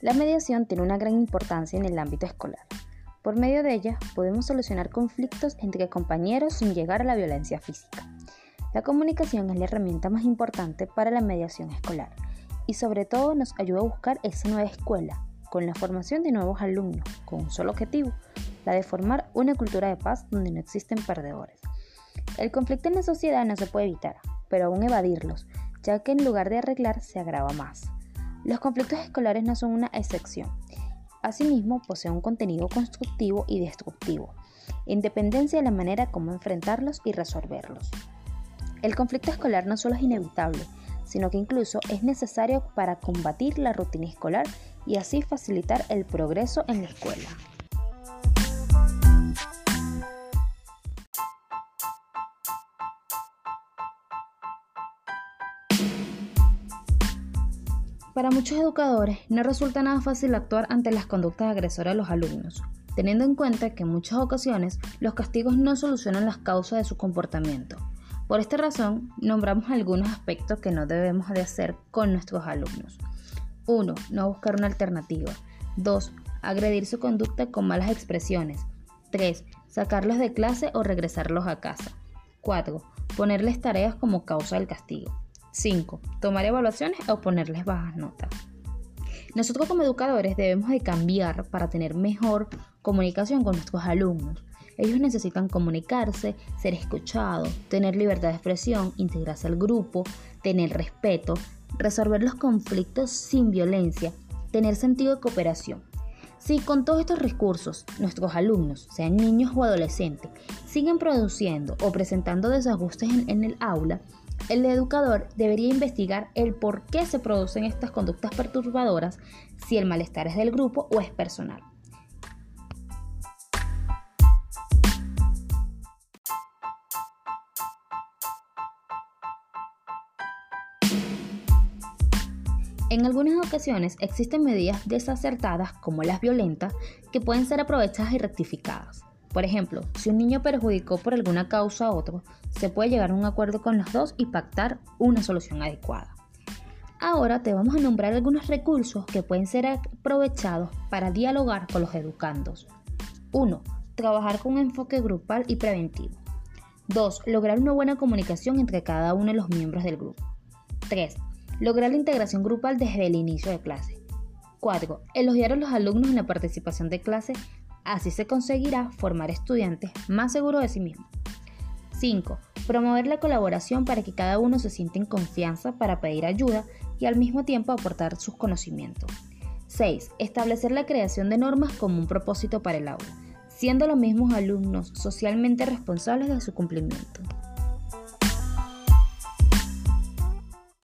La mediación tiene una gran importancia en el ámbito escolar. Por medio de ella podemos solucionar conflictos entre compañeros sin llegar a la violencia física. La comunicación es la herramienta más importante para la mediación escolar y sobre todo nos ayuda a buscar esa nueva escuela, con la formación de nuevos alumnos, con un solo objetivo, la de formar una cultura de paz donde no existen perdedores. El conflicto en la sociedad no se puede evitar, pero aún evadirlos, ya que en lugar de arreglar se agrava más. Los conflictos escolares no son una excepción. Asimismo, poseen un contenido constructivo y destructivo, independencia de la manera como enfrentarlos y resolverlos. El conflicto escolar no solo es inevitable, sino que incluso es necesario para combatir la rutina escolar y así facilitar el progreso en la escuela. Para muchos educadores no resulta nada fácil actuar ante las conductas agresoras de los alumnos, teniendo en cuenta que en muchas ocasiones los castigos no solucionan las causas de su comportamiento. Por esta razón, nombramos algunos aspectos que no debemos de hacer con nuestros alumnos. 1. No buscar una alternativa. 2. Agredir su conducta con malas expresiones. 3. Sacarlos de clase o regresarlos a casa. 4. Ponerles tareas como causa del castigo. 5. Tomar evaluaciones o ponerles bajas notas. Nosotros como educadores debemos de cambiar para tener mejor comunicación con nuestros alumnos. Ellos necesitan comunicarse, ser escuchados, tener libertad de expresión, integrarse al grupo, tener respeto, resolver los conflictos sin violencia, tener sentido de cooperación. Si con todos estos recursos nuestros alumnos, sean niños o adolescentes, siguen produciendo o presentando desajustes en, en el aula, el educador debería investigar el por qué se producen estas conductas perturbadoras, si el malestar es del grupo o es personal. En algunas ocasiones existen medidas desacertadas como las violentas que pueden ser aprovechadas y rectificadas. Por ejemplo, si un niño perjudicó por alguna causa a otro, se puede llegar a un acuerdo con los dos y pactar una solución adecuada. Ahora te vamos a nombrar algunos recursos que pueden ser aprovechados para dialogar con los educandos. 1. Trabajar con enfoque grupal y preventivo. 2. Lograr una buena comunicación entre cada uno de los miembros del grupo. 3. Lograr la integración grupal desde el inicio de clase. 4. Elogiar a los alumnos en la participación de clase, así se conseguirá formar estudiantes más seguros de sí mismos. 5. Promover la colaboración para que cada uno se sienta en confianza para pedir ayuda y al mismo tiempo aportar sus conocimientos. 6. Establecer la creación de normas como un propósito para el aula, siendo los mismos alumnos socialmente responsables de su cumplimiento.